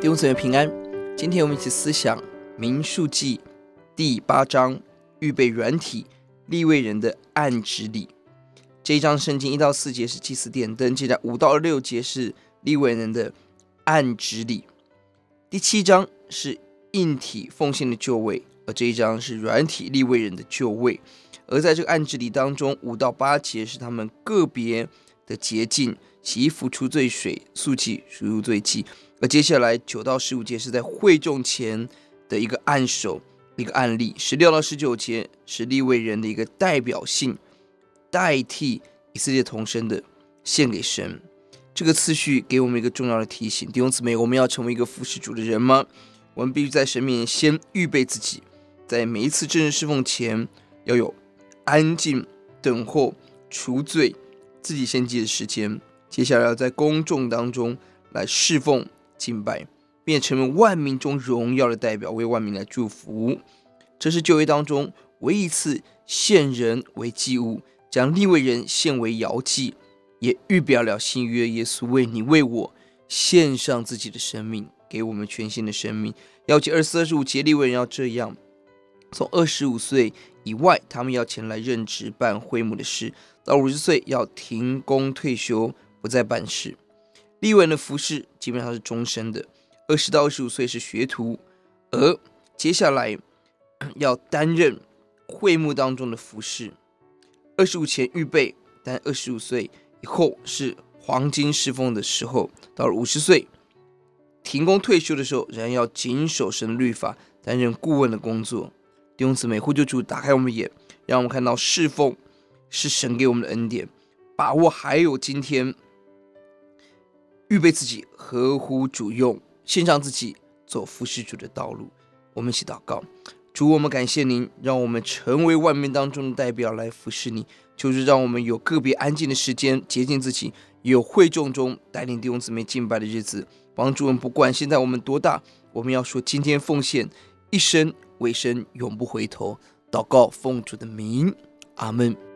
弟兄姊妹平安，今天我们一起思想民数记第八章，预备软体立位人的按职礼。这一章圣经一到四节是祭祀点灯，接着五到六节是立位人的按职礼。第七章是硬体奉献的就位，而这一章是软体立位人的就位。而在这个按职礼当中，五到八节是他们个别的洁净。洗衣服、除罪水、素祭、赎罪祭，而接下来九到十五节是在会众前的一个按手、一个案例。十六到十九节是立位人的一个代表性，代替以色列童身的献给神。这个次序给我们一个重要的提醒：弟兄姊妹，我们要成为一个服侍主的人吗？我们必须在神面前先预备自己，在每一次正式侍奉前要有安静、等候、除罪、自己献祭的时间。接下来要在公众当中来侍奉敬拜，并成为万民中荣耀的代表，为万民来祝福。这是旧约当中唯一一次献人为祭物，将立位人献为摇祭，也预表了新约耶稣为你为我献上自己的生命，给我们全新的生命。要记二十四、二十五节，利未人要这样：从二十五岁以外，他们要前来任职办会幕的事；到五十岁要停工退休。不再办事，利文的服饰基本上是终身的。二十到二十五岁是学徒，而接下来要担任会幕当中的服饰。二十五前预备，但二十五岁以后是黄金侍奉的时候。到了五十岁停工退休的时候，仍然要谨守神律法，担任顾问的工作。弟兄姊妹，呼救主打开我们眼，让我们看到侍奉是神给我们的恩典，把握还有今天。预备自己合乎主用，献上自己走服侍主的道路。我们一起祷告：主，我们感谢您，让我们成为万民当中的代表来服侍你。就是让我们有个别安静的时间，洁净自己；有会众中带领弟兄姊妹敬拜的日子，帮助我们。不管现在我们多大，我们要说今天奉献一生为生，永不回头。祷告奉主的名，阿门。